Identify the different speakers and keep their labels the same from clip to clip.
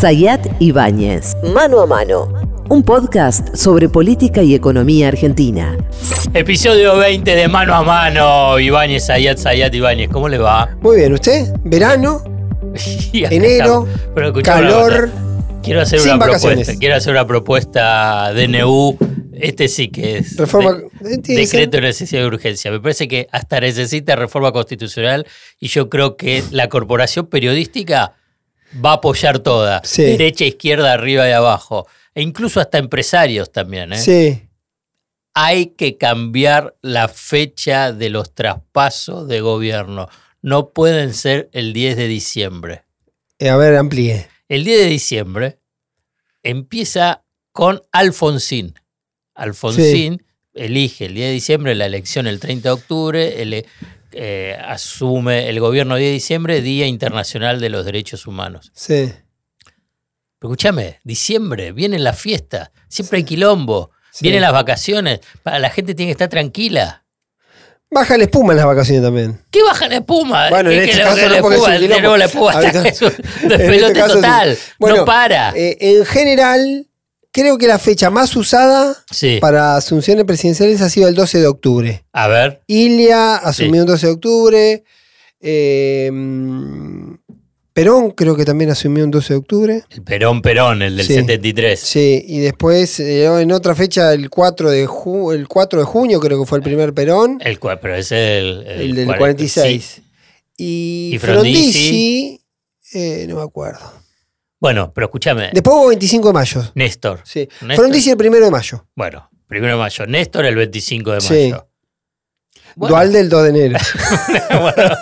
Speaker 1: Sayat Ibáñez. Mano a mano. Un podcast sobre política y economía argentina.
Speaker 2: Episodio 20 de Mano a Mano. Ibáñez, Sayat, Sayat, Ibáñez. ¿Cómo le va?
Speaker 3: Muy bien, ¿usted? Verano, enero.
Speaker 2: Pero
Speaker 3: calor.
Speaker 2: Quiero hacer
Speaker 3: sin
Speaker 2: una
Speaker 3: vacaciones.
Speaker 2: propuesta. Quiero hacer una propuesta DNU. Este sí que es.
Speaker 3: Reforma-
Speaker 2: de-
Speaker 3: eh,
Speaker 2: decreto de necesidad de urgencia. Me parece que hasta necesita reforma constitucional y yo creo que la corporación periodística va a apoyar toda.
Speaker 3: Sí.
Speaker 2: Derecha, izquierda, arriba y abajo. E incluso hasta empresarios también. ¿eh?
Speaker 3: Sí.
Speaker 2: hay que cambiar la fecha de los traspasos de gobierno. No pueden ser el 10 de diciembre.
Speaker 3: Eh, a ver, amplíe.
Speaker 2: El 10 de diciembre empieza con Alfonsín. Alfonsín elige el 10 de diciembre la elección el 30 de octubre, ele- eh, asume el gobierno 10 de diciembre, Día Internacional de los Derechos Humanos.
Speaker 3: Sí.
Speaker 2: Pero escúchame, diciembre, viene la fiesta, siempre hay quilombo,
Speaker 3: Sí.
Speaker 2: vienen las vacaciones, para la gente tiene que estar tranquila.
Speaker 3: Baja la espuma en las vacaciones también.
Speaker 2: ¿Qué baja la espuma?
Speaker 3: Bueno, en
Speaker 2: ¿Qué-
Speaker 3: este caso no,
Speaker 2: la
Speaker 3: porque es un
Speaker 2: espuma? De
Speaker 3: quilombo.
Speaker 2: nuevo la espuma está- es un despelote total. No para.
Speaker 3: Eh, en general, creo que la fecha más usada
Speaker 2: sí.
Speaker 3: para asunciones presidenciales ha sido el 12 de octubre.
Speaker 2: A ver.
Speaker 3: Ilia asumió el 12 de octubre. eh, Perón creo que también asumió un 12 de octubre.
Speaker 2: El Perón Perón, el del
Speaker 3: Sí.
Speaker 2: 73.
Speaker 3: Sí, y después eh, en otra fecha, el 4, de ju- el 4 de junio, creo que fue el primer Perón.
Speaker 2: El, pero es el,
Speaker 3: El del
Speaker 2: 40,
Speaker 3: 46.
Speaker 2: sí.
Speaker 3: Y,
Speaker 2: Y Frondizi.
Speaker 3: Frondizi, eh, no me acuerdo.
Speaker 2: Bueno, pero escúchame.
Speaker 3: Después hubo 25 de mayo.
Speaker 2: Néstor.
Speaker 3: Sí.
Speaker 2: Néstor.
Speaker 3: Frondizi el primero de mayo.
Speaker 2: Bueno, primero de mayo. Néstor el 25 de
Speaker 3: Sí.
Speaker 2: mayo. Bueno,
Speaker 3: Dual del 2 de enero.
Speaker 2: bueno,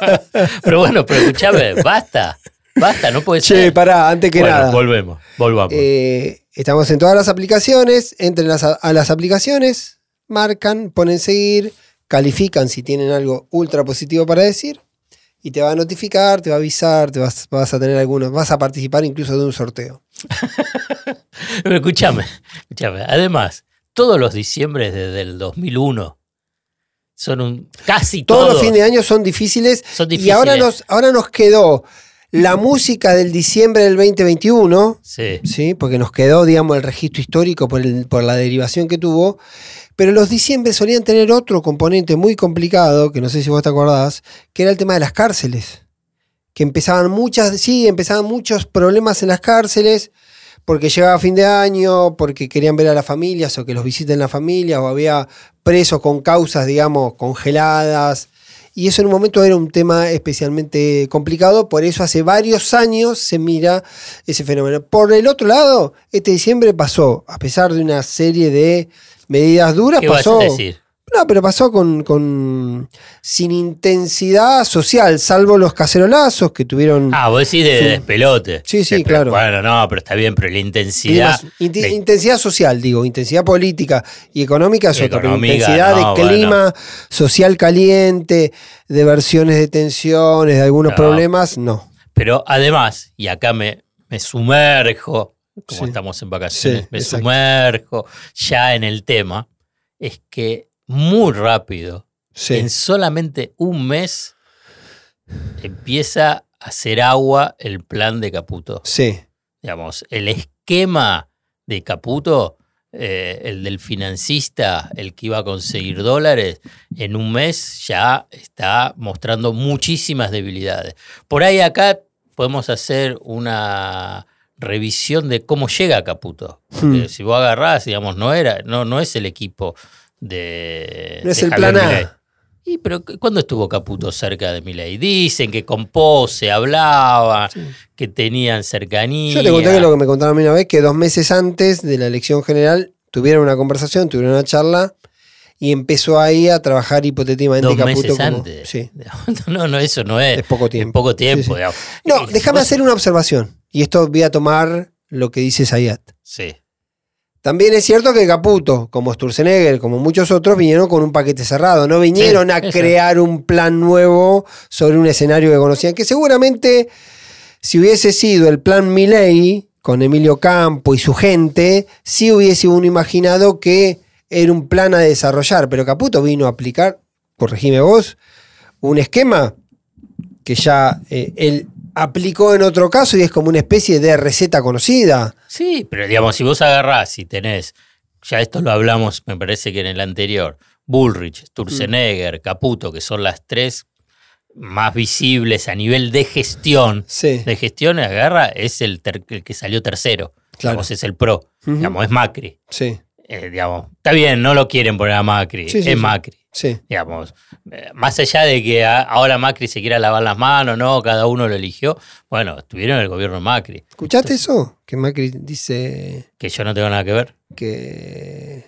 Speaker 2: pero bueno, pero escúchame, basta. Basta, no puede
Speaker 3: che,
Speaker 2: ser.
Speaker 3: pará, antes que
Speaker 2: bueno,
Speaker 3: nada.
Speaker 2: volvemos. Volvamos.
Speaker 3: Eh, estamos en todas las aplicaciones. Entren a, a las aplicaciones, marcan, ponen seguir, califican si tienen algo ultra positivo para decir. Y te va a notificar, te va a avisar, te vas, vas a tener algunos, vas a participar incluso de un sorteo.
Speaker 2: Pero escúchame, escúchame. Además, todos los diciembres desde el 2001 son un casi
Speaker 3: Todos
Speaker 2: todos,
Speaker 3: los fines de año son difíciles.
Speaker 2: son
Speaker 3: Y
Speaker 2: difíciles.
Speaker 3: ahora nos, ahora nos quedó la música del diciembre del 2021,
Speaker 2: Sí.
Speaker 3: ¿sí? porque nos quedó, digamos, el registro histórico por, el- por la derivación que tuvo. Pero los diciembre solían tener otro componente muy complicado, que no sé si vos te acordás, que era el tema de las cárceles. Que empezaban muchas, sí, empezaban muchos problemas en las cárceles, porque llegaba fin de año, porque querían ver a las familias o que los visiten las familias, o había presos con causas, digamos, congeladas. Y eso en un momento era un tema especialmente complicado, por eso hace varios años se mira ese fenómeno. Por el otro lado, este diciembre pasó, a pesar de una serie de medidas duras,
Speaker 2: ¿Qué vas
Speaker 3: pasó.
Speaker 2: a decir?
Speaker 3: No, pero pasó con, con- sin intensidad social, salvo los cacerolazos que tuvieron
Speaker 2: Ah, vos decís de despelote.
Speaker 3: Sí, sí, claro.
Speaker 2: Bueno, no, pero está bien, pero la intensidad. de-
Speaker 3: intensidad social, digo, intensidad política y económica es otra, pero intensidad
Speaker 2: no,
Speaker 3: de clima social caliente, de versiones de tensiones, de algunos
Speaker 2: No.
Speaker 3: problemas, no.
Speaker 2: Pero además, y acá me, me sumerjo, como
Speaker 3: Sí.
Speaker 2: estamos en vacaciones,
Speaker 3: Sí,
Speaker 2: me
Speaker 3: exacto.
Speaker 2: sumerjo ya en el tema, es que muy rápido,
Speaker 3: Sí.
Speaker 2: en solamente un mes, empieza a hacer agua el plan de Caputo.
Speaker 3: Sí.
Speaker 2: Digamos, el esquema de Caputo, eh, el del financista, el que iba a conseguir dólares, en un mes ya está mostrando muchísimas debilidades. Por ahí acá podemos hacer una revisión de cómo llega Caputo.
Speaker 3: Hmm.
Speaker 2: Si vos agarrás, digamos, no era, no, no es el equipo de.
Speaker 3: No es
Speaker 2: de
Speaker 3: el
Speaker 2: Javier
Speaker 3: plan A.
Speaker 2: Milei. ¿Y pero cu- cuándo estuvo Caputo cerca de Milei? Dicen que con Pose hablaba, que tenían cercanía.
Speaker 3: Yo te conté que lo que me contaron a mí una vez, que dos meses antes de la elección general tuvieron una conversación, tuvieron una charla y empezó ahí a trabajar hipotéticamente
Speaker 2: Dos
Speaker 3: Caputo
Speaker 2: meses
Speaker 3: como-
Speaker 2: antes.
Speaker 3: Sí.
Speaker 2: No, no, eso no es.
Speaker 3: Es poco tiempo.
Speaker 2: Es poco tiempo.
Speaker 3: Sí. No, déjame hacer una observación. Y esto voy a tomar lo que dice Zayat.
Speaker 2: Sí.
Speaker 3: También es cierto que Caputo, como Sturzenegger, como muchos otros, vinieron con un paquete cerrado. No vinieron
Speaker 2: Sí,
Speaker 3: a
Speaker 2: eso.
Speaker 3: crear un plan nuevo sobre un escenario que conocían. Que seguramente, si hubiese sido el plan Milley, con Emilio Campo y su gente, sí hubiese uno imaginado que era un plan a desarrollar. Pero Caputo vino a aplicar, corregime vos, un esquema que ya eh, él aplicó en otro caso y es como una especie de receta conocida.
Speaker 2: Sí, pero digamos, si vos agarrás y tenés, ya esto lo hablamos, me parece que en el anterior, Bullrich, Sturzenegger, Caputo, que son las tres más visibles a nivel de gestión,
Speaker 3: Sí.
Speaker 2: de gestión, agarra, es el, el que salió tercero.
Speaker 3: Claro.
Speaker 2: Digamos, es el pro. Digamos, es Macri.
Speaker 3: Sí,
Speaker 2: Eh, digamos, está bien, no lo quieren poner a Macri,
Speaker 3: Sí,
Speaker 2: es
Speaker 3: sí.
Speaker 2: Macri.
Speaker 3: sí.
Speaker 2: Digamos, eh, más allá de que ahora Macri se quiera lavar las manos, no, cada uno lo eligió. Bueno, estuvieron en el gobierno Macri,
Speaker 3: ¿Escuchaste eso? Que Macri dice
Speaker 2: que yo no tengo nada que ver.
Speaker 3: que.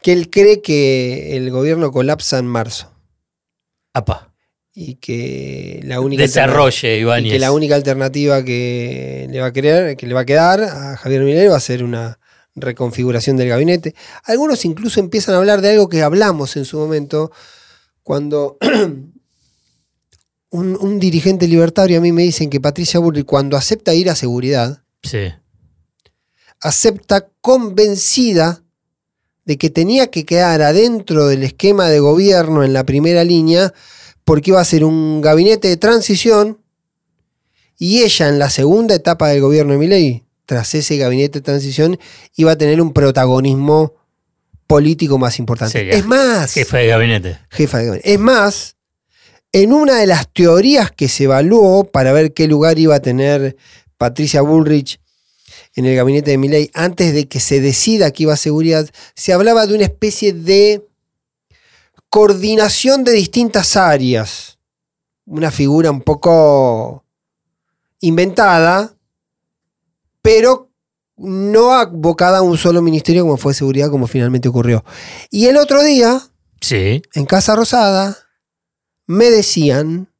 Speaker 3: que él cree que el gobierno colapsa en marzo
Speaker 2: Apa,
Speaker 3: y que la única
Speaker 2: desarrolle,
Speaker 3: que la única alternativa que le va a querer, que le va a quedar a Javier Milei va a ser una reconfiguración del gabinete. Algunos incluso empiezan a hablar de algo que hablamos en su momento, cuando un, un dirigente libertario a mí me dicen que Patricia Bullrich cuando acepta ir a seguridad,
Speaker 2: Sí,
Speaker 3: acepta convencida de que tenía que quedar adentro del esquema de gobierno en la primera línea porque iba a ser un gabinete de transición y ella en la segunda etapa del gobierno de Milei, tras ese gabinete de transición, iba a tener un protagonismo político más importante.
Speaker 2: Sería
Speaker 3: es más,
Speaker 2: jefe de gabinete.
Speaker 3: jefa de gabinete. Es más, en una de las teorías que se evaluó para ver qué lugar iba a tener Patricia Bullrich en el gabinete de Milei antes de que se decida que iba a seguridad, se hablaba de una especie de coordinación de distintas áreas. Una figura un poco inventada, pero no abocada a un solo ministerio como fue seguridad, como finalmente ocurrió. Y el otro día,
Speaker 2: Sí,
Speaker 3: en Casa Rosada, me decían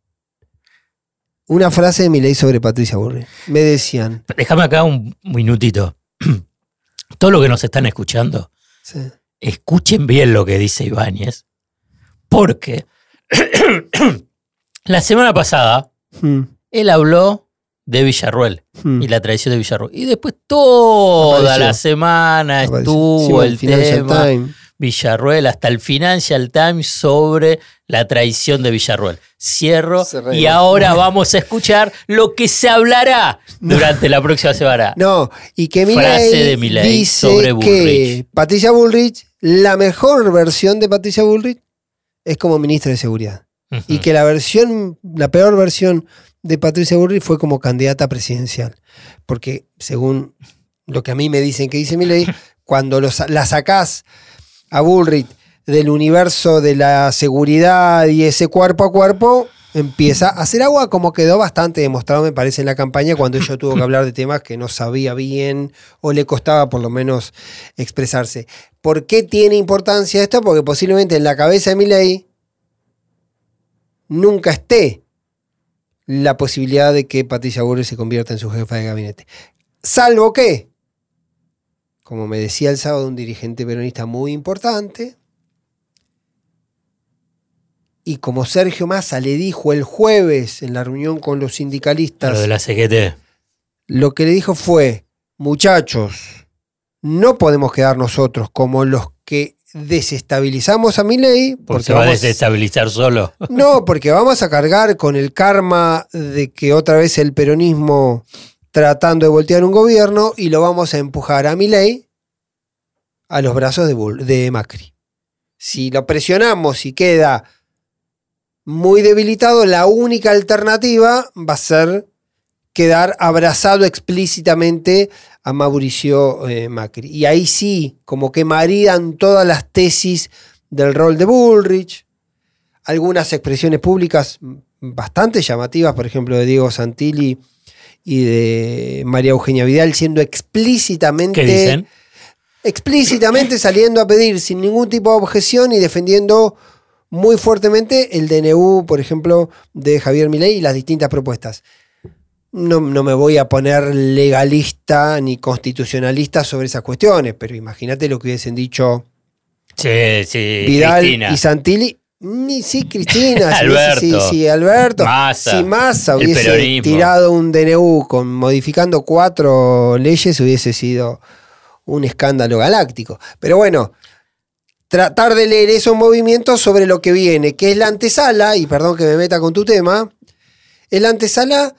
Speaker 3: una frase de mi ley sobre Patricia Burri. Me decían,
Speaker 2: déjame acá un minutito. Todo lo que nos están escuchando,
Speaker 3: sí,
Speaker 2: escuchen bien lo que dice Ibáñez, porque la semana pasada
Speaker 3: mm,
Speaker 2: él habló de Villarruel
Speaker 3: mm,
Speaker 2: y la tradición de Villarruel. Y después toda
Speaker 3: Apareció.
Speaker 2: la semana
Speaker 3: apareció.
Speaker 2: estuvo el tema. Villarruel, hasta el Financial Times sobre la traición de Villarruel. Cierro y ahora vamos a escuchar lo que se hablará durante la próxima semana.
Speaker 3: No, y que
Speaker 2: Frase de Milei
Speaker 3: dice
Speaker 2: sobre
Speaker 3: que
Speaker 2: Bullrich.
Speaker 3: Patricia Bullrich, la mejor versión de Patricia Bullrich es como ministra de Seguridad. y que la versión, la peor versión de Patricia Bullrich fue como candidata presidencial. Porque según lo que a mí me dicen que dice mi ley, cuando los- la sacás a Bullrich del universo de la seguridad y ese cuerpo a cuerpo, empieza a hacer agua como quedó bastante demostrado, me parece, en la campaña, cuando ella tuvo que hablar de temas que no sabía bien o le costaba por lo menos expresarse. ¿Por qué tiene importancia esto? Porque posiblemente en la cabeza de mi ley nunca esté la posibilidad de que Patricia Bullrich se convierta en su jefa de gabinete. Salvo que, como me decía el sábado un dirigente peronista muy importante, y como Sergio Massa le dijo el jueves en la reunión con los sindicalistas,
Speaker 2: Lo de la CGT.
Speaker 3: lo que le dijo fue, muchachos, no podemos quedar nosotros como los que desestabilizamos a mi ley,
Speaker 2: Porque se va a
Speaker 3: vamos-
Speaker 2: desestabilizar solo.
Speaker 3: no, porque vamos a cargar con el karma de que otra vez el peronismo tratando de voltear un gobierno y lo vamos a empujar a Milei a los brazos de, de Macri. Si lo presionamos y queda muy debilitado, la única alternativa va a ser quedar abrazado explícitamente a Mauricio eh, Macri. Y ahí sí, como que maridan todas las tesis del rol de Bullrich, algunas expresiones públicas bastante llamativas, por ejemplo, de Diego Santilli y de María Eugenia Vidal, siendo explícitamente,
Speaker 2: ¿Qué dicen?
Speaker 3: explícitamente saliendo a pedir sin ningún tipo de objeción y defendiendo muy fuertemente el DNU, por ejemplo, de Javier Milei y las distintas propuestas. No, no me voy a poner legalista ni constitucionalista sobre esas cuestiones, pero imagínate lo que hubiesen dicho
Speaker 2: Sí, sí.
Speaker 3: Vidal
Speaker 2: Cristina.
Speaker 3: y Santilli. Ni sí, Cristina. si
Speaker 2: Alberto.
Speaker 3: sí, sí, Alberto.
Speaker 2: Massa.
Speaker 3: Si Massa hubiese tirado un DNU con, modificando cuatro leyes, hubiese sido un escándalo galáctico. Pero bueno, tratar de leer esos movimientos sobre lo que viene, que es la antesala, y perdón que me meta con tu tema, ¿Es la antesala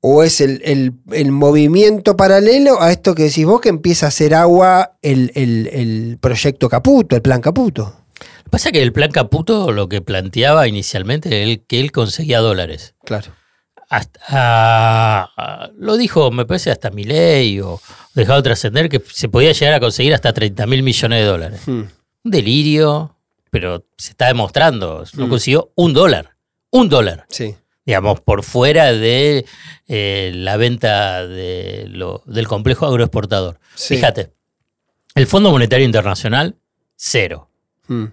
Speaker 3: o es el, el- el movimiento paralelo a esto que decís vos que empieza a hacer agua el, el- el proyecto Caputo, el plan Caputo?
Speaker 2: Pasa que el plan Caputo lo que planteaba inicialmente era que él conseguía dólares.
Speaker 3: Claro.
Speaker 2: Hasta, ah, lo dijo, me parece, hasta Milei o dejado trascender que se podía llegar a conseguir hasta 30 mil millones de dólares.
Speaker 3: Hmm.
Speaker 2: Un delirio, pero se está demostrando. No
Speaker 3: Mm.
Speaker 2: consiguió un dólar. Un dólar.
Speaker 3: Sí.
Speaker 2: Digamos, por fuera de eh, la venta de lo- del complejo agroexportador.
Speaker 3: Sí.
Speaker 2: Fíjate, el Fondo Monetario Internacional, cero.
Speaker 3: Hmm.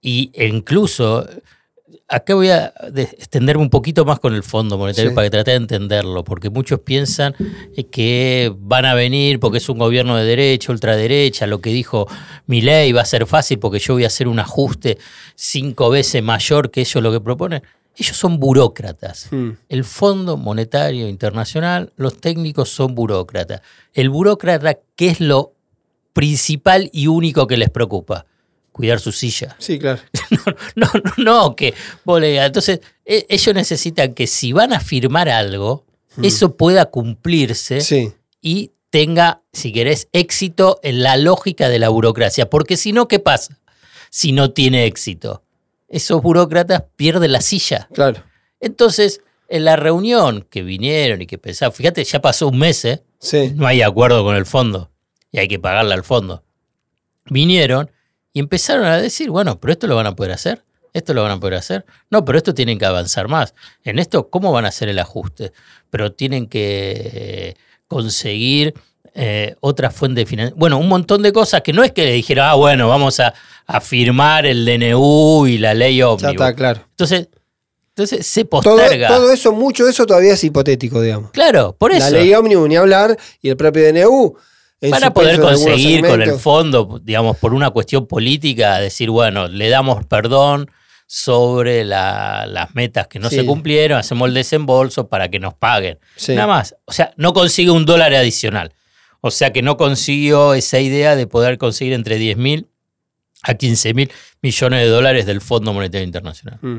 Speaker 2: Y incluso, acá voy a de- extenderme un poquito más con el Fondo Monetario
Speaker 3: Sí.
Speaker 2: para que trate de entenderlo, porque muchos piensan eh, que van a venir porque es un gobierno de derecha, ultraderecha, lo que dijo Milei va a ser fácil porque yo voy a hacer un ajuste cinco veces mayor que ellos lo que proponen. Ellos son burócratas.
Speaker 3: Hmm.
Speaker 2: El Fondo Monetario Internacional, los técnicos son burócratas. El burócrata, ¿qué es lo principal y único que les preocupa? Cuidar su silla.
Speaker 3: Sí, claro.
Speaker 2: No, no, no, que vos le digas. Entonces, e- ellos necesitan que si van a firmar algo, eso pueda cumplirse
Speaker 3: Sí.
Speaker 2: y tenga, si querés, éxito en la lógica de la burocracia. Porque si no, ¿qué pasa? Si no tiene éxito. Esos burócratas pierden la silla.
Speaker 3: Claro.
Speaker 2: Entonces, en la reunión que vinieron y que pensaban, fíjate, ya pasó un mes, ¿eh?
Speaker 3: Sí.
Speaker 2: no hay acuerdo con el fondo y hay que pagarle al fondo. Vinieron y empezaron a decir, bueno, pero esto lo van a poder hacer, esto lo van a poder hacer. No, pero esto tienen que avanzar más. En esto, ¿cómo van a hacer el ajuste? Pero tienen que eh, conseguir eh, otra fuente de financiación. Bueno, un montón de cosas que no es que le dijeron, ah, bueno, vamos a, a firmar el DNU y la ley
Speaker 3: Ya
Speaker 2: ómnibus.
Speaker 3: está, claro.
Speaker 2: Entonces, entonces se
Speaker 3: Todo,
Speaker 2: posterga.
Speaker 3: todo eso, mucho de eso todavía es hipotético, digamos.
Speaker 2: Claro, por eso.
Speaker 3: La ley ómnibus ni hablar y el propio DNU.
Speaker 2: Para
Speaker 3: suspenso
Speaker 2: poder conseguir con el fondo, digamos, por una cuestión política, decir, bueno, le damos perdón sobre la- las metas que no
Speaker 3: Sí.
Speaker 2: se cumplieron, hacemos el desembolso para que nos paguen.
Speaker 3: Sí.
Speaker 2: Nada más. O sea, no consigue un dólar adicional. O sea que no consiguió esa idea de poder conseguir entre 10 mil a 15 mil millones de dólares del Fondo Monetario Internacional.
Speaker 3: Mm.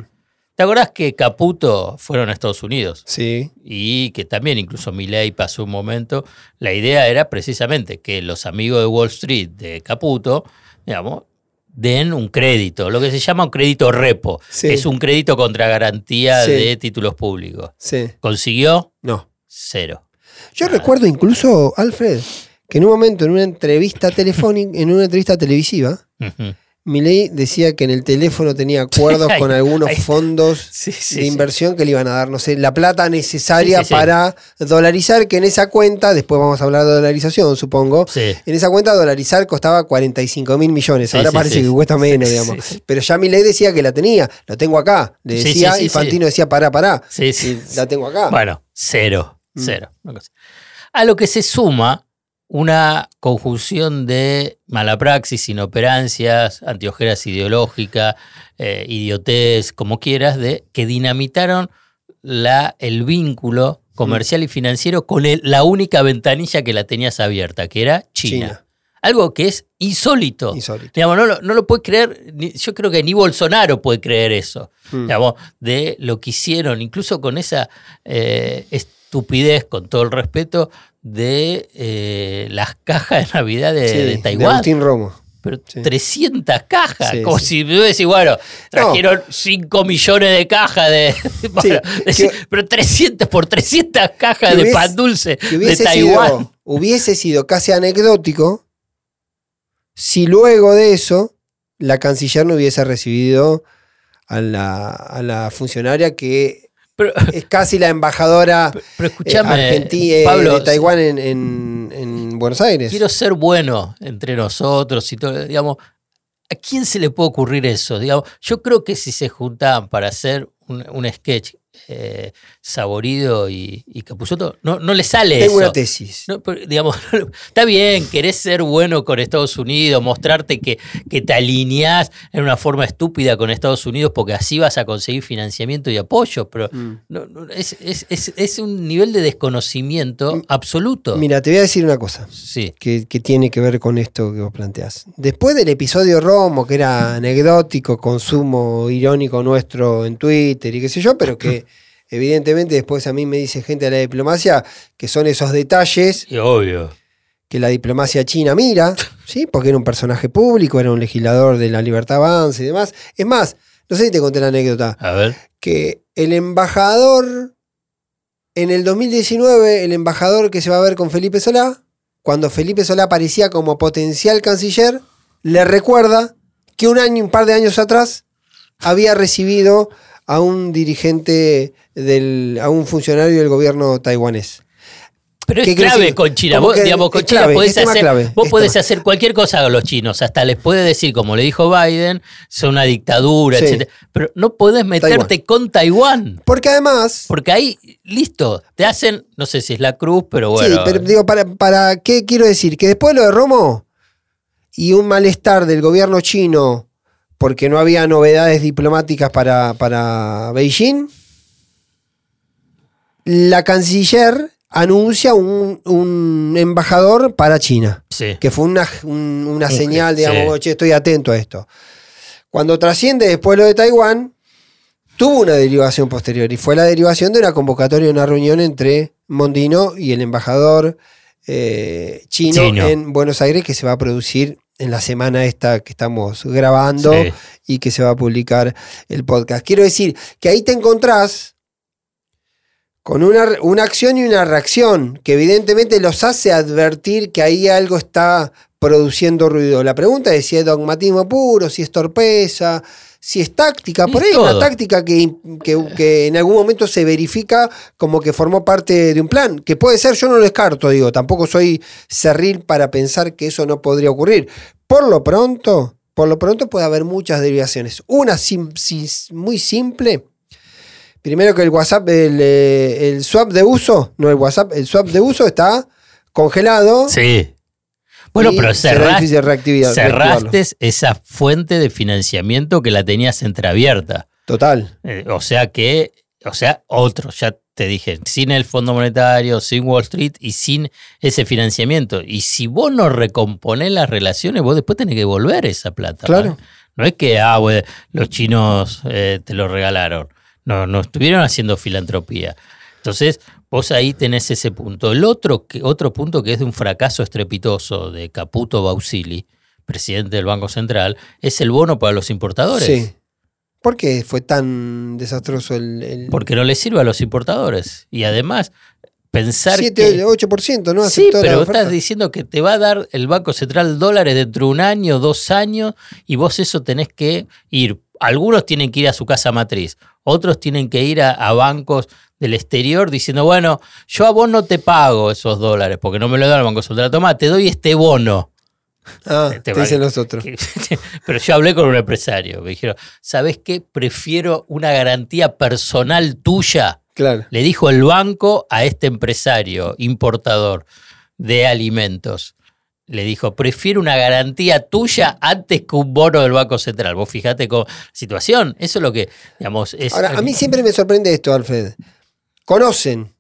Speaker 2: ¿Te acordás que Caputo fueron a Estados Unidos?
Speaker 3: Sí.
Speaker 2: y que también incluso Milley pasó un momento, la idea era precisamente que los amigos de Wall Street de Caputo, digamos, den un crédito, lo que se llama un crédito repo,
Speaker 3: Sí.
Speaker 2: es un crédito contra garantía
Speaker 3: Sí.
Speaker 2: de títulos públicos.
Speaker 3: Sí.
Speaker 2: ¿Consiguió?
Speaker 3: No.
Speaker 2: Cero.
Speaker 3: Yo recuerdo incluso, Alfred, que en un momento, en una entrevista telefónica, en una entrevista televisiva. Milei decía que en el teléfono tenía acuerdos con algunos
Speaker 2: ahí
Speaker 3: fondos
Speaker 2: Sí, sí,
Speaker 3: de inversión que le iban a dar, no sé, la plata necesaria para dolarizar, que en esa cuenta, después vamos a hablar de dolarización, supongo, en esa cuenta dolarizar costaba 45 mil millones, ahora parece que cuesta menos, digamos. Pero ya Milei decía que la tenía, lo tengo acá, le decía, y Fantino decía, pará, pará,
Speaker 2: Sí, sí.
Speaker 3: y la tengo acá.
Speaker 2: Bueno, cero,
Speaker 3: Mm.
Speaker 2: cero. A lo que se suma una conjunción de mala praxis, inoperancias, antiojeras ideológicas, eh, idiotez, como quieras, de que dinamitaron la, el vínculo comercial y financiero con el- la única ventanilla que la tenías abierta, que era China.
Speaker 3: China.
Speaker 2: Algo que es insólito.
Speaker 3: Insólito.
Speaker 2: Digamos, no, lo- no lo puede creer, ni- yo creo que ni Bolsonaro puede creer eso
Speaker 3: Mm.
Speaker 2: digamos, de lo que hicieron, incluso con esa eh, estupidez, con todo el respeto, de eh, las cajas de Navidad de,
Speaker 3: Sí,
Speaker 2: de
Speaker 3: de
Speaker 2: Taiwán.
Speaker 3: Agustín Romo.
Speaker 2: pero
Speaker 3: sí.
Speaker 2: 300 cajas,
Speaker 3: Sí,
Speaker 2: como si me decir, bueno, trajeron 5 millones de cajas de. bueno, decir,
Speaker 3: que-
Speaker 2: pero 300 por 300 cajas de pan dulce de Taiwán.
Speaker 3: sido, hubiese sido casi anecdótico si luego de eso la canciller no hubiese recibido a la, a la funcionaria que
Speaker 2: Pero,
Speaker 3: es casi la embajadora
Speaker 2: pero
Speaker 3: eh,
Speaker 2: escúchame,
Speaker 3: argenti- eh,
Speaker 2: Pablo,
Speaker 3: de Taiwán en, en- en Buenos Aires.
Speaker 2: quiero ser bueno entre nosotros y todo, digamos, ¿a quién se le puede ocurrir eso? Digamos, yo creo que si se juntaban para hacer un, un sketch eh, Saborido y, y Capusotto, no, no le sale
Speaker 3: Tengo
Speaker 2: eso.
Speaker 3: una tesis.
Speaker 2: No, pero, digamos, está bien, querés ser bueno con Estados Unidos, mostrarte que, que te alineás en una forma estúpida con Estados Unidos porque así vas a conseguir financiamiento y apoyo, pero
Speaker 3: Mm.
Speaker 2: no, no, es, es- es- es un nivel de desconocimiento absoluto.
Speaker 3: Mira, te voy a decir una cosa.
Speaker 2: Sí.
Speaker 3: que, que tiene que ver con esto que vos planteás. Después del episodio Romo, que era anecdótico, consumo irónico nuestro en Twitter y qué sé yo, pero que Evidentemente, después a mí me dice gente de la diplomacia que son esos detalles
Speaker 2: Y obvio.
Speaker 3: que la diplomacia china mira, ¿sí? Porque era un personaje público, era un legislador de la libertad avance y demás. Es más, no sé si te conté la anécdota,
Speaker 2: A ver.
Speaker 3: que el embajador, en el 2019, el embajador que se va a ver con Felipe Solá, cuando Felipe Solá aparecía como potencial canciller, le recuerda que un año, un par de años atrás, había recibido a un dirigente del, a un funcionario del gobierno taiwanés.
Speaker 2: Pero
Speaker 3: ¿Qué
Speaker 2: es clave con China. Vos, digamos, con China
Speaker 3: clave,
Speaker 2: podés hacer,
Speaker 3: clave,
Speaker 2: vos
Speaker 3: es
Speaker 2: podés
Speaker 3: tema.
Speaker 2: hacer cualquier cosa a los chinos. Hasta les puede decir, como le dijo Biden, son una dictadura,
Speaker 3: Sí.
Speaker 2: etc. Pero no podés meterte con Taiwán.
Speaker 3: Porque además,
Speaker 2: Porque ahí, listo, te hacen, no sé si es la cruz, pero bueno.
Speaker 3: Sí, pero digo, para, para qué quiero decir? Que después de lo de Romo y un malestar del gobierno chino porque no había novedades diplomáticas para, para Beijing, la canciller anuncia un, un embajador para China,
Speaker 2: sí.
Speaker 3: que fue una, un- una
Speaker 2: Un
Speaker 3: señal, digamos,
Speaker 2: sí.
Speaker 3: "Oh, che, estoy atento a esto. Cuando trasciende después lo de Taiwán, tuvo una derivación posterior y fue la derivación de una convocatoria una reunión entre Mondino y el embajador eh, chino,
Speaker 2: Chino.
Speaker 3: en Buenos Aires que se va a producir en la semana esta que estamos grabando
Speaker 2: Sí.
Speaker 3: y que se va a publicar el podcast. Quiero decir que ahí te encontrás con una, una acción y una reacción que evidentemente los hace advertir que ahí algo está produciendo ruido. La pregunta es si es dogmatismo puro, si es torpeza, si es táctica. Por ahí
Speaker 2: todo.
Speaker 3: una táctica que, que- que en algún momento se verifica como que formó parte de un plan. Que puede ser, yo no lo descarto, digo, tampoco soy cerril para pensar que eso no podría ocurrir. Por lo pronto, por lo pronto puede haber muchas derivaciones. Una sim- sim- muy simple. Primero que el WhatsApp, el, eh, el swap de uso, no el WhatsApp, el swap de uso está congelado.
Speaker 2: Sí. Bueno, pero cerraste, esa fuente de financiamiento que la tenías entreabierta.
Speaker 3: Total.
Speaker 2: Eh, o sea que, o sea, otro, ya te dije, sin el Fondo Monetario, sin Wall Street y sin ese financiamiento. Y si vos no recomponés las relaciones, vos después tenés que devolver esa plata.
Speaker 3: Claro.
Speaker 2: ¿vale? No es que, ah, bueno, los chinos eh, te lo regalaron. No, no estuvieron haciendo filantropía. Entonces, vos ahí tenés ese punto. El otro, que, otro punto que es de un fracaso estrepitoso de Caputo Bausili, presidente del Banco Central, es el bono para los importadores.
Speaker 3: Sí. ¿Por qué fue tan desastroso el, el
Speaker 2: Porque no le sirve a los importadores. Y además, pensar
Speaker 3: 7,
Speaker 2: que...
Speaker 3: 8%? ¿no?
Speaker 2: Sí, pero estás diciendo que te va a dar el Banco Central dólares dentro de un año, dos años, y vos eso tenés que ir. Algunos tienen que ir a su casa matriz, otros tienen que ir a, a bancos del exterior diciendo, bueno, yo a vos no te pago esos dólares porque no me lo da el Banco Central. Toma, te doy este bono.
Speaker 3: Ah,
Speaker 2: Te
Speaker 3: te
Speaker 2: va-
Speaker 3: dicen los otros.
Speaker 2: Que- Pero yo hablé con un empresario. Me dijeron, ¿sabes qué? Prefiero una garantía personal tuya.
Speaker 3: Claro.
Speaker 2: Le dijo el banco a este empresario importador de alimentos. Le dijo, prefiero una garantía tuya antes que un bono del Banco Central. Vos fijate con situación. Eso es lo que, digamos, es.
Speaker 3: Ahora, a mí siempre me sorprende esto, Alfred. Conocen.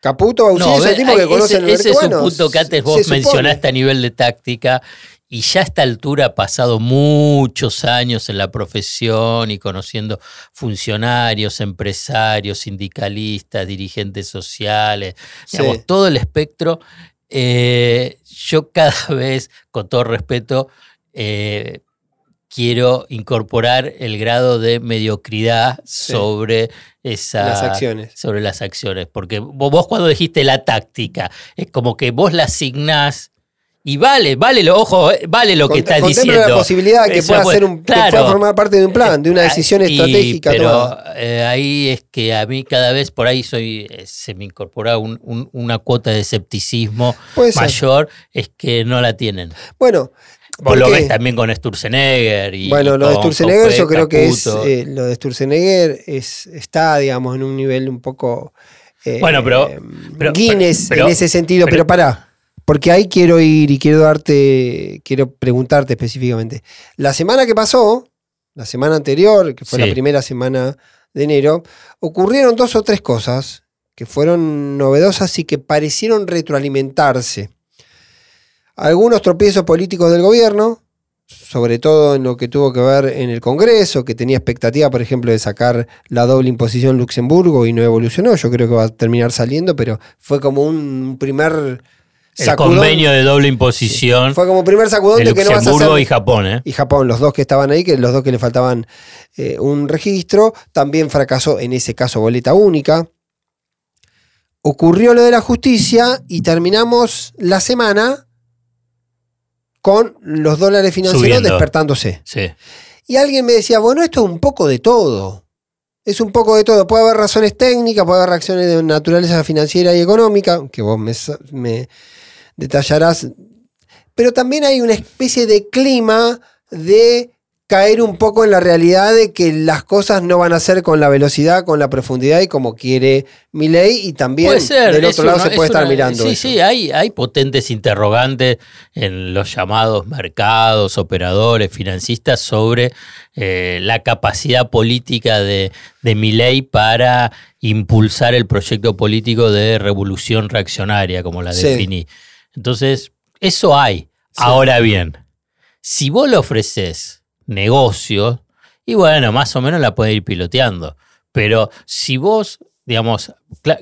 Speaker 3: Caputo, Bausili
Speaker 2: No,
Speaker 3: es el tipo que
Speaker 2: ese-
Speaker 3: conoce el
Speaker 2: ese, es un punto que antes vos mencionaste a nivel de táctica y ya a esta altura ha pasado muchos años en la profesión y conociendo funcionarios, empresarios, sindicalistas, dirigentes sociales, digamos, todo el espectro. Eh, yo cada vez, con todo respeto, eh, quiero incorporar el grado de mediocridad
Speaker 3: Sí.
Speaker 2: sobre esa,
Speaker 3: Las acciones.
Speaker 2: sobre las acciones. Porque vo- vos cuando dijiste la táctica, es como que vos la asignás y vale, vale lo, ojo, eh, vale lo que estás diciendo.
Speaker 3: la posibilidad de que pueda,
Speaker 2: puede-
Speaker 3: ser un, que
Speaker 2: claro.
Speaker 3: pueda formar parte de un plan, de una
Speaker 2: Eh,
Speaker 3: decisión
Speaker 2: y-
Speaker 3: estratégica
Speaker 2: pero
Speaker 3: tomada.
Speaker 2: eh, ahí es que a mí cada vez por ahí soy eh, se me incorpora un- un- una cuota de escepticismo mayor, es que no la tienen.
Speaker 3: Bueno,
Speaker 2: Vos lo ves también con Sturzenegger y
Speaker 3: Bueno,
Speaker 2: y
Speaker 3: lo de Sturzenegger yo creo que es, eh, lo de Sturzenegger es, está, digamos, en un nivel un poco eh,
Speaker 2: Bueno, pero- pero-
Speaker 3: Guinness
Speaker 2: pero-
Speaker 3: en ese sentido, pero,
Speaker 2: pero-
Speaker 3: pará, porque ahí quiero ir y quiero darte, quiero preguntarte específicamente. La semana que pasó, la semana anterior, que fue
Speaker 2: Sí.
Speaker 3: la primera semana de enero, ocurrieron dos o tres cosas que fueron novedosas y que parecieron retroalimentarse. Algunos tropiezos políticos del gobierno, sobre todo en lo que tuvo que ver en el Congreso, que tenía expectativa, por ejemplo, de sacar la doble imposición Luxemburgo y no evolucionó. Yo creo que va a terminar saliendo, pero fue como un primer
Speaker 2: el convenio de doble imposición.
Speaker 3: Fue como primer sacudón de, que no vas a hacer.
Speaker 2: y Japón, ¿eh?
Speaker 3: Y Japón, los dos que estaban ahí, que los dos que le faltaban eh, un registro. También fracasó en ese caso boleta única. Ocurrió lo de la justicia y terminamos la semana con los dólares financieros despertándose.
Speaker 2: Sí.
Speaker 3: Y alguien me decía, bueno, esto es un poco de todo. Es un poco de todo. Puede haber razones técnicas, puede haber reacciones de naturaleza financiera y económica, que vos me detallarás. Pero también hay una especie de clima de caer un poco en la realidad de que las cosas no van a ser con la velocidad, con la profundidad y como quiere mi ley y también del otro lado se puede estar mirando.
Speaker 2: Sí, sí, hay, hay potentes interrogantes en los llamados mercados, operadores, financistas sobre eh, la capacidad política de, de ley para impulsar el proyecto político de revolución reaccionaria, como la definí. Entonces, eso hay. Ahora bien, si vos le ofreces negocios, y bueno, más o menos la puede ir piloteando. Pero si vos, digamos,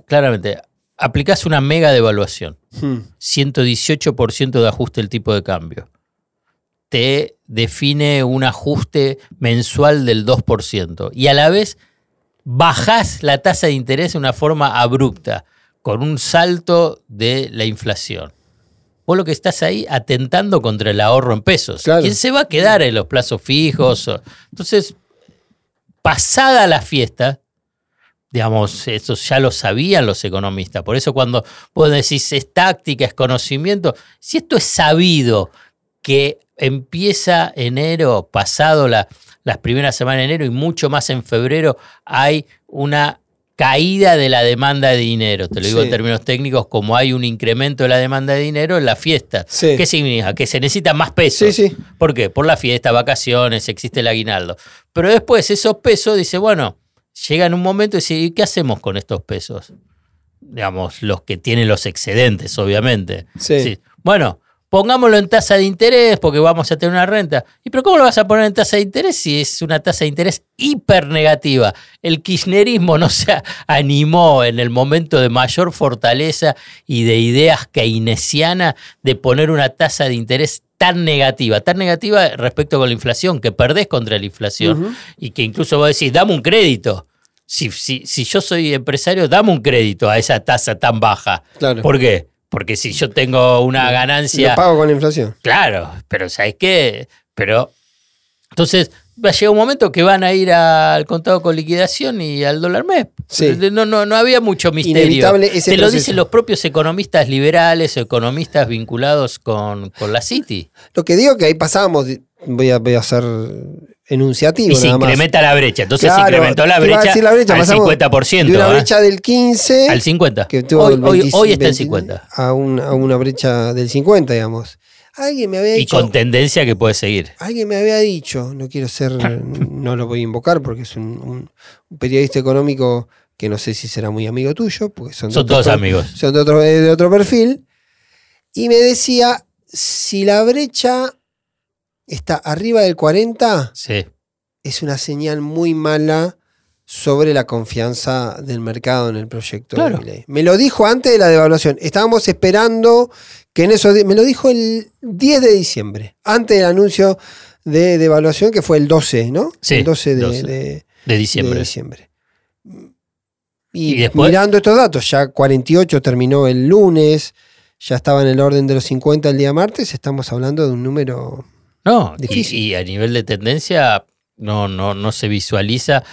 Speaker 2: claramente, aplicás una mega devaluación, 118% hmm. de ajuste del tipo de cambio, te define un ajuste mensual del 2% y a la vez bajás la tasa de interés de una forma abrupta, con un salto de la inflación vos lo que estás ahí atentando contra el ahorro en pesos. ¿Quién se va a quedar en los plazos fijos? Entonces, pasada la fiesta, digamos, eso ya lo sabían los economistas. Por eso cuando vos decís es táctica, es conocimiento, si esto es sabido que empieza enero, pasado la, las primeras semanas de enero y mucho más en febrero, hay una caída de la demanda de dinero. Te lo digo en términos técnicos, como hay un incremento de la demanda de dinero en la fiesta. ¿Qué significa? Que se necesita más pesos. ¿Por qué? Por la fiesta, vacaciones, existe el aguinaldo. Pero después esos pesos, dice, bueno, llega en un momento y dice, ¿y qué hacemos con estos pesos? Digamos, los que tienen los excedentes, obviamente.
Speaker 3: Sí.
Speaker 2: Bueno, pongámoslo en tasa de interés porque vamos a tener una renta. ¿Y pero cómo lo vas a poner en tasa de interés si es una tasa de interés hiper negativa? El kirchnerismo no se animó en el momento de mayor fortaleza y de ideas keynesianas de poner una tasa de interés tan negativa, tan negativa respecto con la inflación, que perdés contra la inflación y que incluso vos decís, dame un crédito. Si, si, si, yo soy empresario, dame un crédito a esa tasa tan baja.
Speaker 3: Claro.
Speaker 2: ¿Por qué? Porque si yo tengo una ganancia.
Speaker 3: Lo pago con la inflación.
Speaker 2: Claro, pero ¿sabes qué? Pero. Entonces, va a llegar un momento que van a ir al contado con liquidación y al dólar mes.
Speaker 3: Sí.
Speaker 2: No, no, no había mucho misterio.
Speaker 3: Inevitable ese
Speaker 2: Te lo dicen los propios economistas liberales o economistas vinculados con, con la City.
Speaker 3: Lo que digo que ahí pasamos, voy a, voy a hacer enunciativo.
Speaker 2: Y se incrementa la brecha. Entonces se incrementó la brecha, la brecha al 50%.
Speaker 3: De una ¿eh? brecha del 15
Speaker 2: al 50.
Speaker 3: Que
Speaker 2: hoy, hoy, está en 50.
Speaker 3: A, una brecha del 50, digamos. Alguien me había
Speaker 2: dicho. Y con tendencia que puede seguir.
Speaker 3: Alguien me había dicho, no quiero ser, no lo voy a invocar porque es un, periodista económico que no sé si será muy amigo tuyo, porque son,
Speaker 2: son todos amigos.
Speaker 3: Son de otro, de otro perfil. Y me decía, si la brecha está arriba del 40, es una señal muy mala sobre la confianza del mercado en el proyecto de ley. Me lo dijo antes de la devaluación. Estábamos esperando que en eso... Me lo dijo el 10 de diciembre, antes del anuncio de devaluación, que fue el 12, ¿no?
Speaker 2: Sí,
Speaker 3: el 12 de,
Speaker 2: diciembre.
Speaker 3: diciembre. Y, mirando estos datos, ya 48 terminó el lunes, ya estaba en el orden de los 50 el día martes, estamos hablando de un número
Speaker 2: no, Y, a nivel de tendencia no, no, no se visualiza.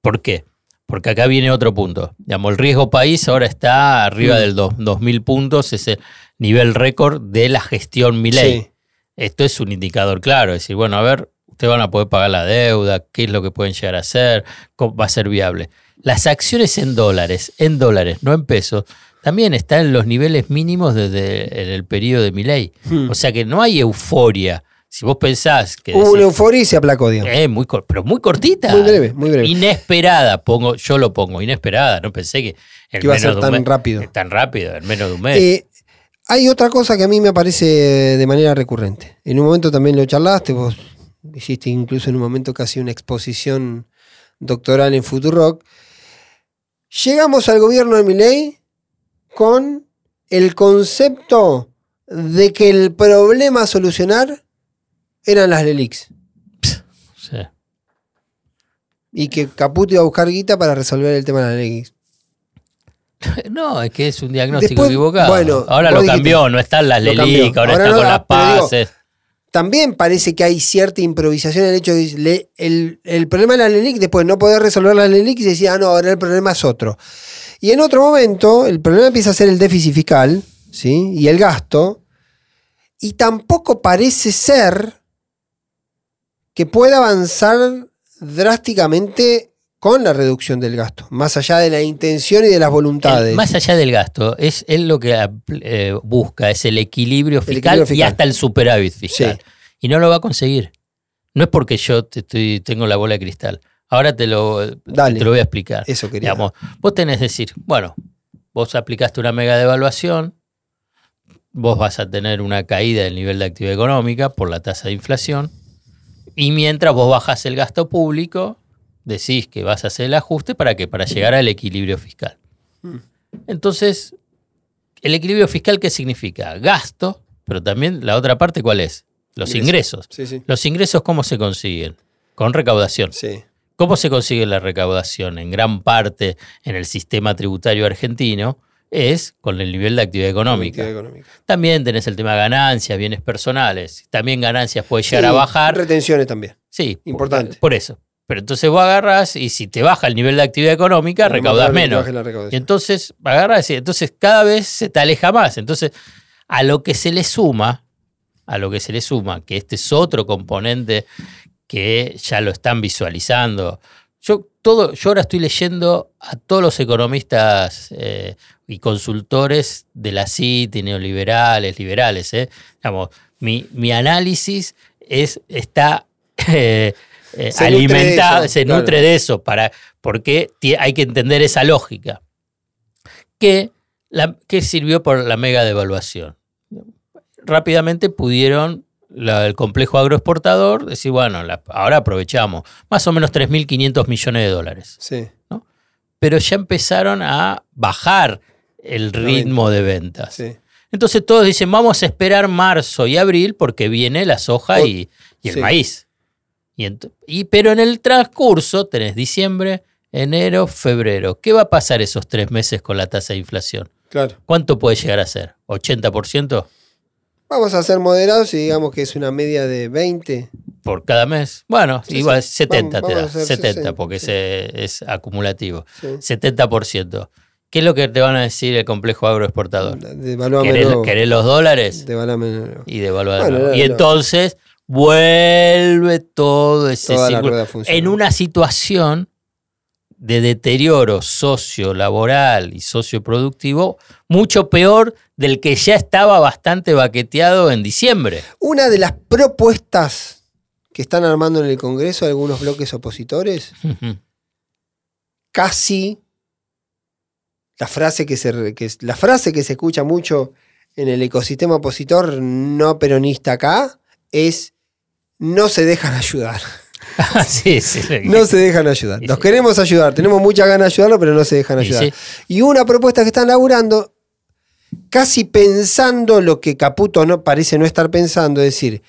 Speaker 2: ¿Por qué? Porque acá viene otro punto. Digamos, el riesgo país ahora está arriba mm. del 2.000 puntos, es el nivel récord de la gestión Milei. Esto es un indicador claro, es decir, bueno, a ver, ustedes van a poder pagar la deuda, qué es lo que pueden llegar a hacer, cómo va a ser viable. Las acciones en dólares, en dólares, no en pesos, también están en los niveles mínimos desde el periodo de Milei. Hmm. O sea que no hay euforia si vos pensás que.
Speaker 3: Hubo una euforia y se aplacó, digamos.
Speaker 2: Eh, muy, pero muy cortita.
Speaker 3: Muy breve, muy breve.
Speaker 2: Inesperada, pongo, yo lo pongo, inesperada. No pensé que.
Speaker 3: En iba a ser tan rápido.
Speaker 2: Tan rápido, en menos de un mes.
Speaker 3: Eh, hay otra cosa que a mí me aparece de manera recurrente. En un momento también lo charlaste, vos hiciste incluso en un momento casi una exposición doctoral en Futurock. Llegamos al gobierno de Milei con el concepto de que el problema a solucionar eran las LELIX.
Speaker 2: Sí.
Speaker 3: Y que Caputo iba a buscar guita para resolver el tema de las LELIX.
Speaker 2: No, es que es un diagnóstico
Speaker 3: Después,
Speaker 2: equivocado.
Speaker 3: bueno,
Speaker 2: ahora lo
Speaker 3: dijiste-
Speaker 2: cambió, no están las
Speaker 3: cambió.
Speaker 2: ahora,
Speaker 3: Ahora
Speaker 2: está
Speaker 3: no,
Speaker 2: con las
Speaker 3: digo,
Speaker 2: pases.
Speaker 3: También parece que hay cierta improvisación en el hecho de le- el, el problema de la LELIC, después no poder resolver la LELIC y decía, ah, no, ahora el problema es otro. Y en otro momento, el problema empieza a ser el déficit fiscal, ¿sí? Y el gasto. Y tampoco parece ser que pueda avanzar drásticamente con la reducción del gasto, más allá de la intención y de las voluntades.
Speaker 2: El- más allá del gasto, es él lo que eh, busca, es el equilibrio fiscal,
Speaker 3: equilibrio
Speaker 2: y hasta el superávit fiscal.
Speaker 3: Sí.
Speaker 2: Y no lo va a conseguir. No es porque yo te estoy, tengo la bola de cristal. Ahora te lo,
Speaker 3: Dale.
Speaker 2: te lo voy a explicar.
Speaker 3: Eso quería.
Speaker 2: Digamos, vos tenés que decir, bueno, vos aplicaste una mega devaluación, vos vas a tener una caída del nivel de actividad económica por la tasa de inflación, y mientras vos bajas el gasto público, decís que vas a hacer el ajuste para que para llegar al equilibrio fiscal. Entonces, el equilibrio fiscal qué significa? Gasto, pero también la otra parte ¿cuál es? Los ingresos.
Speaker 3: Sí, sí.
Speaker 2: Los ingresos ¿cómo se consiguen? Con recaudación.
Speaker 3: Sí.
Speaker 2: ¿Cómo se consigue la recaudación? En gran parte en el sistema tributario argentino es con el nivel de actividad económica.
Speaker 3: Actividad económica.
Speaker 2: También tenés el tema de ganancias, bienes personales. También ganancias puede llegar a bajar.
Speaker 3: Retenciones también.
Speaker 2: Sí, por-
Speaker 3: Importante.
Speaker 2: Por, eso. Pero entonces vos agarras y si te baja el nivel de actividad económica,
Speaker 3: más
Speaker 2: recaudás menos. Y entonces agarras y entonces cada vez se te aleja más. Entonces, a lo que se le suma, a lo que se le suma, que este es otro componente que ya lo están visualizando. Yo, todo, yo ahora estoy leyendo a todos los economistas eh, y consultores de la CIT, neoliberales, liberales. eh. Digamos, mi, mi análisis es, está eh,
Speaker 3: nutre
Speaker 2: alimentado,
Speaker 3: eso,
Speaker 2: se
Speaker 3: claro.
Speaker 2: nutre de eso, para, porque hay que entender esa lógica. Que, la, que sirvió por la mega devaluación. Rápidamente pudieron la- el complejo agroexportador decir, bueno, la- ahora aprovechamos más o menos 3.500 millones de dólares.
Speaker 3: Sí.
Speaker 2: Pero ya empezaron a bajar el ritmo de ventas.
Speaker 3: Sí.
Speaker 2: Entonces todos dicen, vamos a esperar marzo y abril porque viene la soja y, y el
Speaker 3: sí.
Speaker 2: maíz. Y, pero en el transcurso tenés diciembre, enero, febrero. ¿Qué va a pasar esos tres meses con la tasa de inflación?
Speaker 3: Claro.
Speaker 2: ¿Cuánto puede llegar a ser? ¿80%
Speaker 3: Vamos a ser moderados y digamos que es una media de 20.
Speaker 2: por cada mes? Bueno,
Speaker 3: Sí,
Speaker 2: igual
Speaker 3: sí.
Speaker 2: 70
Speaker 3: Vamos-
Speaker 2: te da,
Speaker 3: vamos a hacer
Speaker 2: 70
Speaker 3: 60,
Speaker 2: porque ese es acumulativo.
Speaker 3: Sí.
Speaker 2: 70%. ¿Qué es lo que te van a decir el complejo agroexportador? ¿Querés, querés los dólares?
Speaker 3: Devaluame nuevo.
Speaker 2: y devaluar.
Speaker 3: Bueno,
Speaker 2: y entonces vuelve todo ese
Speaker 3: Toda
Speaker 2: círculo en una situación de deterioro sociolaboral y socioproductivo mucho peor del que ya estaba bastante baqueteado en diciembre.
Speaker 3: Una de las propuestas que están armando en el Congreso algunos bloques opositores, casi la frase que se, re- que es- la frase que se escucha mucho en el ecosistema opositor no peronista acá es no se dejan ayudar.
Speaker 2: sí, sí.
Speaker 3: No se dejan ayudar.
Speaker 2: Sí.
Speaker 3: queremos ayudar, tenemos muchas ganas de ayudarlo, pero no se dejan ayudar. Y una propuesta que están laburando, casi pensando lo que Caputo no parece no estar pensando, es decir,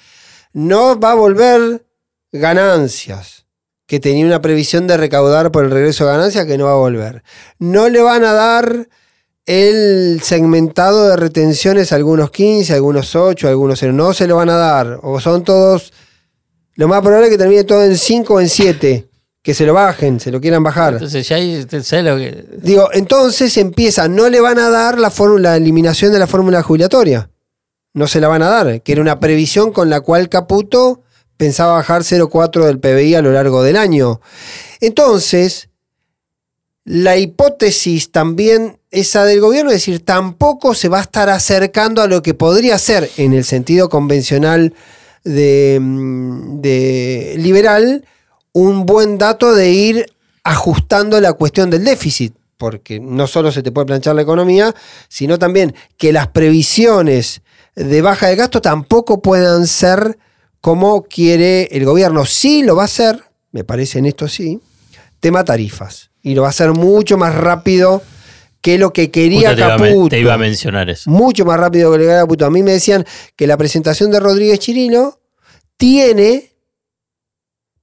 Speaker 3: no va a volver ganancias, que tenía una previsión de recaudar por el regreso de ganancias que no va a volver. No le van a dar el segmentado de retenciones a algunos 15, algunos 8, algunos 0. No se lo van a dar. O son todos. Lo más probable es que termine todo en 5 o en 7. Que se lo bajen, se lo quieran bajar.
Speaker 2: Entonces ya ahí, ¿sabes lo que?
Speaker 3: Digo, entonces empieza, no le van a dar la, fórmula, la eliminación de la fórmula jubilatoria. No se la van a dar, que era una previsión con la cual Caputo pensaba bajar 0,4 del PBI a lo largo del año. Entonces, la hipótesis también esa del gobierno, es decir, tampoco se va a estar acercando a lo que podría ser en el sentido convencional de, mm, de liberal, un buen dato de ir ajustando la cuestión del déficit. porque no solo se te puede planchar la economía, sino también que las previsiones de baja de gasto tampoco puedan ser como quiere el gobierno. Sí lo va a hacer, me parece en esto sí, tema tarifas. Y lo va a hacer mucho más rápido que lo que quería
Speaker 2: Justo te iba a men-
Speaker 3: Caputo.
Speaker 2: te iba a mencionar eso.
Speaker 3: Mucho más rápido que lo que quería Caputo. A mí me decían que la presentación de Rodríguez Chirino tiene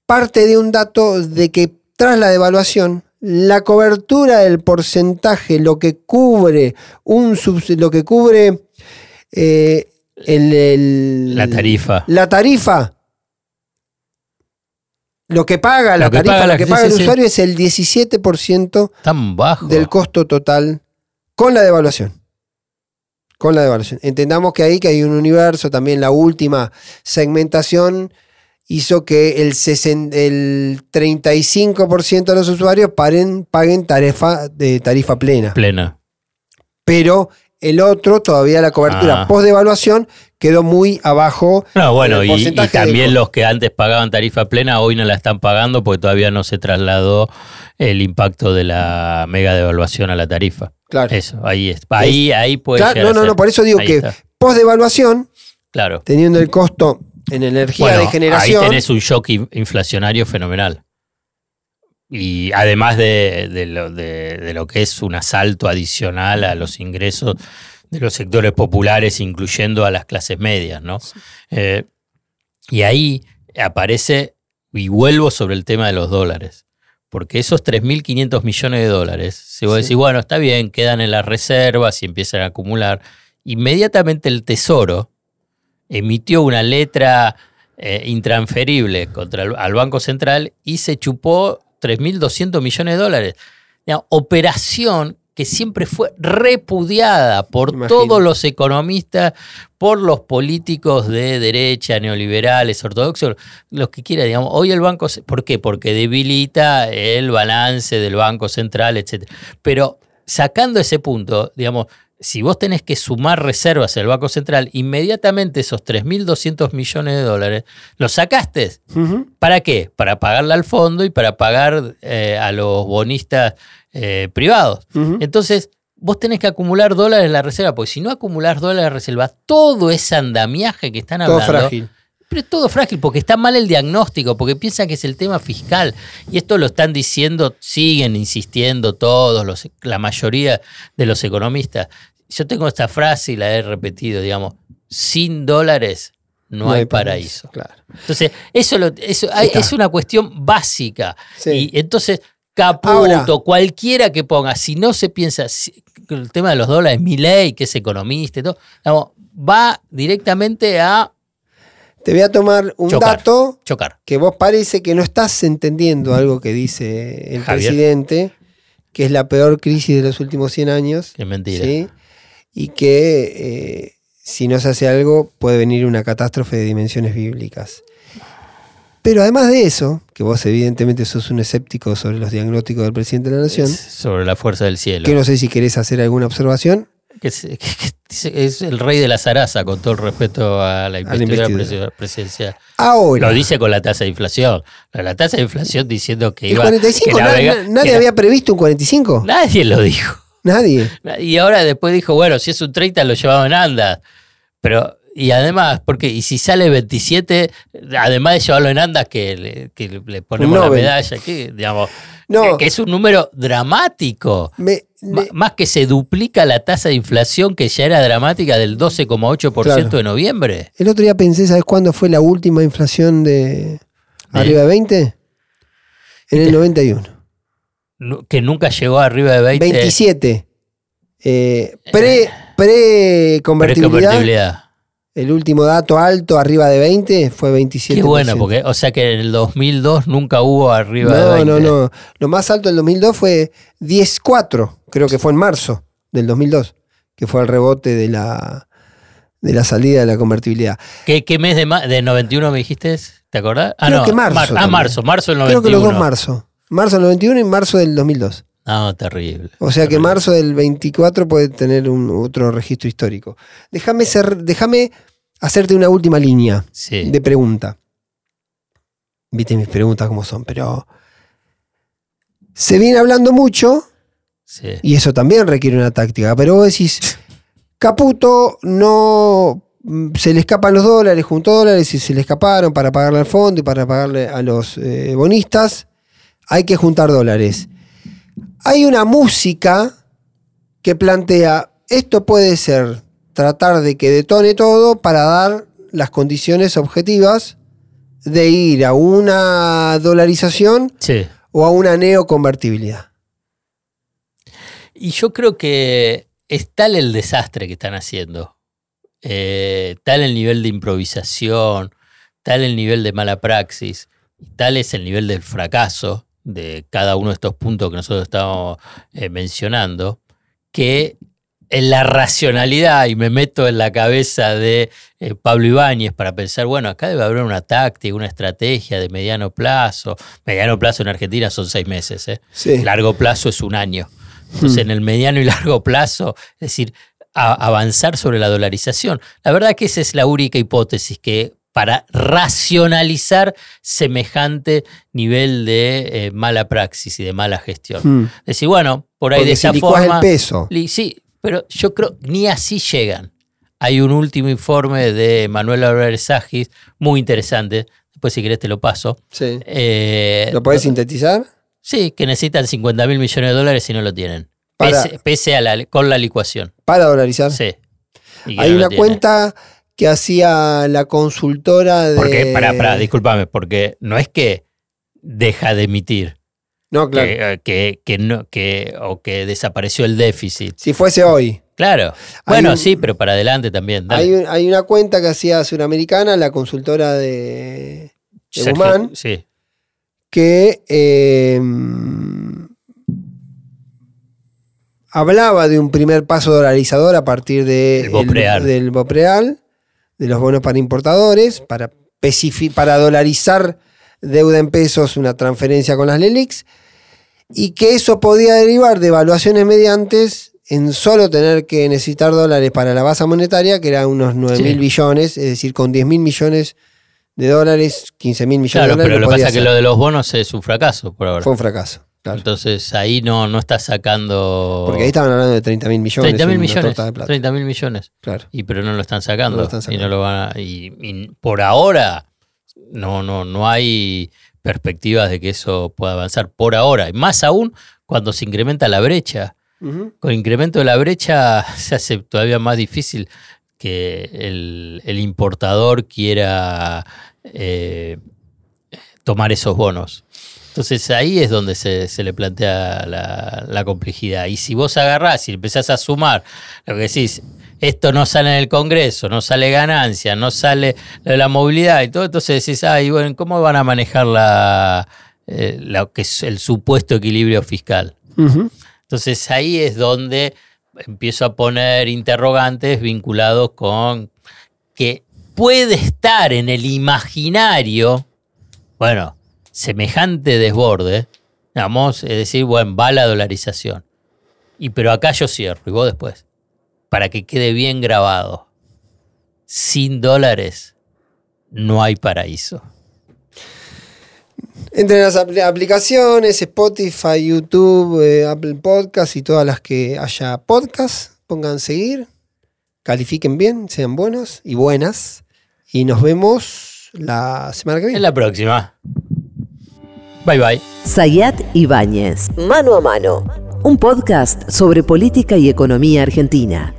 Speaker 3: parte de un dato de que tras la devaluación, la cobertura del porcentaje, lo que cubre un lo que cubre eh, el- el-
Speaker 2: La tarifa.
Speaker 3: la tarifa, lo que paga la
Speaker 2: Lo
Speaker 3: tarifa,
Speaker 2: paga la-
Speaker 3: lo que paga el
Speaker 2: sí.
Speaker 3: usuario es el 17%
Speaker 2: Tan bajo.
Speaker 3: del costo total con la devaluación. Con la devaluación. Entendamos que ahí que hay un universo, también la última segmentación hizo que el, sesen- el 35% de los usuarios paren- paguen tarifa, de tarifa plena.
Speaker 2: plena.
Speaker 3: Pero el otro, todavía la cobertura
Speaker 2: Ah.
Speaker 3: post devaluación, quedó muy abajo.
Speaker 2: No, bueno,
Speaker 3: el
Speaker 2: y, y
Speaker 3: porcentaje de
Speaker 2: también los que antes pagaban tarifa plena hoy no la están pagando porque todavía no se trasladó el impacto de la mega devaluación a la tarifa.
Speaker 3: Claro.
Speaker 2: Eso, ahí es. Ahí, ahí puede
Speaker 3: Claro, no, no, no, por eso digo
Speaker 2: Ahí
Speaker 3: que
Speaker 2: está.
Speaker 3: post devaluación,
Speaker 2: Claro.
Speaker 3: teniendo el costo en energía
Speaker 2: Bueno,
Speaker 3: de generación.
Speaker 2: Ahí tenés un shock in- inflacionario fenomenal. Y además de, de lo, de- de lo que es un asalto adicional a los ingresos de los sectores populares, incluyendo a las clases medias, ¿no? Eh, y ahí aparece, y vuelvo sobre el tema de los dólares, porque esos 3.500 millones de dólares, si vos
Speaker 3: Sí.
Speaker 2: decís, bueno, está bien, quedan en las reservas y empiezan a acumular, inmediatamente el Tesoro emitió una letra eh, intransferible contra el, al Banco Central y se chupó 3.200 millones de dólares. Operación que siempre fue repudiada por todos los economistas, por los políticos de derecha, neoliberales, ortodoxos, los que quieran, digamos. Hoy el Banco, ¿por qué? Porque debilita el balance del Banco Central, etc. Pero sacando ese punto, digamos, si vos tenés que sumar reservas al Banco Central, inmediatamente esos 3.200 millones de dólares los sacaste. ¿Para qué? Para pagarle al fondo y para pagar eh, a los bonistas eh, privados. Entonces, vos tenés que acumular dólares en la reserva, porque si no acumulás dólares en la reserva, todo ese andamiaje que están
Speaker 3: Todo
Speaker 2: hablando.
Speaker 3: frágil.
Speaker 2: Pero es todo frágil porque está mal el diagnóstico, porque piensan que es el tema fiscal. Y esto lo están diciendo, siguen insistiendo todos, los, la mayoría de los economistas. Yo tengo esta frase y la he repetido, digamos, sin dólares no, hay paraíso.
Speaker 3: Claro.
Speaker 2: Entonces, eso, lo- eso hay-
Speaker 3: está.
Speaker 2: es una cuestión básica.
Speaker 3: Sí.
Speaker 2: Y entonces, Caputo,
Speaker 3: Ahora-
Speaker 2: cualquiera que ponga, si no se piensa, si- el tema de los dólares, mi ley, que es economista y todo, digamos, va directamente a
Speaker 3: Te voy a tomar un
Speaker 2: Chocar.
Speaker 3: dato
Speaker 2: chocar.
Speaker 3: que vos parece que no estás entendiendo algo que dice el
Speaker 2: Javier.
Speaker 3: presidente, que es la peor crisis de los últimos 100 años.
Speaker 2: Qué mentira.
Speaker 3: ¿sí? Y que eh, si no se hace algo puede venir una catástrofe de dimensiones bíblicas. Pero además de eso, que vos evidentemente sos un escéptico sobre los diagnósticos del presidente de la Nación,
Speaker 2: Es sobre la fuerza del cielo.
Speaker 3: que no sé si querés hacer alguna observación,
Speaker 2: Que es, que- el rey de la zaraza, con todo el respeto a la investidura
Speaker 3: investidura.
Speaker 2: presi- presidencial.
Speaker 3: ahora,
Speaker 2: Lo dice con la tasa de inflación. La tasa de inflación diciendo que iba
Speaker 3: 45,
Speaker 2: que
Speaker 3: na-
Speaker 2: navega-
Speaker 3: na- nadie
Speaker 2: que-
Speaker 3: había previsto un 45,
Speaker 2: Nadie lo dijo.
Speaker 3: nadie.
Speaker 2: Y ahora después dijo, bueno, si es un 30 lo llevaba en andas. Pero, y además, porque, y si sale 27, además de llevarlo en andas, que le, que le ponemos la medalla, que, digamos,
Speaker 3: No.
Speaker 2: que, es un número dramático.
Speaker 3: Me-
Speaker 2: Ma-
Speaker 3: me-
Speaker 2: Más que se duplica la tasa de inflación que ya era dramática del 12,8%
Speaker 3: Claro.
Speaker 2: de noviembre.
Speaker 3: El otro día pensé, ¿sabes cuándo fue la última inflación de arriba de 20? En el 91.
Speaker 2: Nu- Que nunca llegó arriba de 20.
Speaker 3: 27. Eh, pre, pre convertibilidad.
Speaker 2: Preconvertibilidad.
Speaker 3: El último dato alto arriba de 20 fue 27.
Speaker 2: Qué buena, porque, o sea que en el 2002 nunca hubo arriba de
Speaker 3: No,
Speaker 2: 20.
Speaker 3: no, no. Lo más alto del 2002 fue 10.4. Creo que fue en marzo del 2002. Que fue el rebote de la, de la salida de la convertibilidad.
Speaker 2: ¿Qué, qué mes de, de 91 me dijiste? ¿Te acordás? Ah,
Speaker 3: Creo
Speaker 2: no.
Speaker 3: que marzo
Speaker 2: mar- ah, marzo, marzo del
Speaker 3: Creo
Speaker 2: 91.
Speaker 3: que los dos marzo. Marzo del 91 y marzo del 2002.
Speaker 2: No, terrible.
Speaker 3: O sea que marzo del 24 puede tener un otro registro histórico. Déjame ser, déjame hacerte una última línea
Speaker 2: Sí.
Speaker 3: de pregunta. Viste mis preguntas como son, pero se viene hablando mucho
Speaker 2: Sí.
Speaker 3: Y eso también requiere una táctica. Pero vos decís, Caputo no mm, se le escapan los dólares, juntó dólares y se le escaparon para pagarle al fondo y para pagarle a los eh, bonistas. Hay que juntar dólares. Hay una música que plantea, esto puede ser tratar de que detone todo para dar las condiciones objetivas de ir a una dolarización
Speaker 2: Sí.
Speaker 3: o a una neoconvertibilidad.
Speaker 2: Y yo creo que es tal el desastre que están haciendo, eh, tal el nivel de improvisación, tal el nivel de mala praxis, tal es el nivel del fracaso de cada uno de estos puntos que nosotros estamos eh, mencionando, que en la racionalidad, y me meto en la cabeza de eh, Pablo Ibáñez para pensar, bueno, acá debe haber una táctica, una estrategia de mediano plazo. Mediano plazo en Argentina son seis meses, ¿eh?
Speaker 3: Sí.
Speaker 2: largo plazo es un año. Entonces, en el mediano y largo plazo, es decir, a- avanzar sobre la dolarización. La verdad que esa es la única hipótesis que para racionalizar semejante nivel de eh, mala praxis y de mala gestión.
Speaker 3: Mm.
Speaker 2: Decir, bueno, por ahí
Speaker 3: Porque
Speaker 2: de esa forma.
Speaker 3: el peso.
Speaker 2: li- Sí, pero yo creo ni así llegan. Hay un último informe de Manuel Álvarez Sagis, muy interesante. Después, si querés, te lo paso.
Speaker 3: Sí.
Speaker 2: Eh,
Speaker 3: ¿Lo podés sintetizar?
Speaker 2: Sí, que necesitan 50 mil millones de dólares y no lo tienen.
Speaker 3: Para-
Speaker 2: Pese, pese a la, con la licuación.
Speaker 3: Para dolarizar.
Speaker 2: Sí.
Speaker 3: Hay
Speaker 2: no
Speaker 3: una cuenta que hacía la consultora de.
Speaker 2: Porque, pará, pará, discúlpame, porque no es que deja de emitir,
Speaker 3: No, claro.
Speaker 2: que, eh, que, que no, que, o que desapareció el déficit.
Speaker 3: Si fuese hoy.
Speaker 2: Claro. Bueno,
Speaker 3: un-
Speaker 2: sí, pero para adelante también.
Speaker 3: Hay, un- hay una cuenta que hacía Suramericana, la consultora de, de
Speaker 2: Sergio-
Speaker 3: Guzmán,
Speaker 2: Sí.
Speaker 3: que eh, hablaba de un primer paso dolarizador a partir de
Speaker 2: El Bopreal.
Speaker 3: del Bopreal, de los bonos para importadores, para, para dolarizar deuda en pesos, una transferencia con las LELIX, y que eso podía derivar de evaluaciones mediantes en solo tener que necesitar dólares para la base monetaria, que eran unos 9 mil
Speaker 2: Sí.
Speaker 3: billones, es decir, con 10 mil millones de dólares, 15 mil millones
Speaker 2: Claro,
Speaker 3: de dólares.
Speaker 2: pero lo que pasa es que lo de los bonos es un fracaso por ahora.
Speaker 3: Fue un fracaso. claro.
Speaker 2: Entonces ahí no, no está sacando.
Speaker 3: Porque ahí estaban hablando de 30 mil millones.
Speaker 2: 30 mil millones.
Speaker 3: torta de plata.
Speaker 2: 30 mil millones.
Speaker 3: Claro.
Speaker 2: Y pero no lo están sacando.
Speaker 3: No lo están
Speaker 2: Y
Speaker 3: sacando.
Speaker 2: no lo van a- y, y por ahora no, no, no hay perspectivas de que eso pueda avanzar. Por ahora. Y más aún cuando se incrementa la brecha. Con el incremento de la brecha se hace todavía más difícil que el, el importador quiera eh, tomar esos bonos. Entonces ahí es donde se, se le plantea la, la complejidad. Y si vos agarrás y empezás a sumar lo que decís, esto no sale en el Congreso, no sale ganancia, no sale la movilidad y todo, entonces decís, ay, bueno, ¿cómo van a manejar la, eh, lo que es el supuesto equilibrio fiscal? Entonces ahí es donde empiezo a poner interrogantes vinculados con que puede estar en el imaginario, bueno, semejante desborde, digamos, es decir, bueno, va la dolarización. Y pero acá yo cierro y vos después, para que quede bien grabado. Sin dólares no hay paraíso.
Speaker 3: Entre las apl- aplicaciones, Spotify, YouTube, eh, Apple Podcast y todas las que haya podcast, pongan seguir, califiquen bien, sean buenos y buenas. Y nos vemos la semana que viene.
Speaker 2: En la próxima. Bye bye.
Speaker 1: Sayat Ibáñez, Mano a Mano, un podcast sobre política y economía argentina.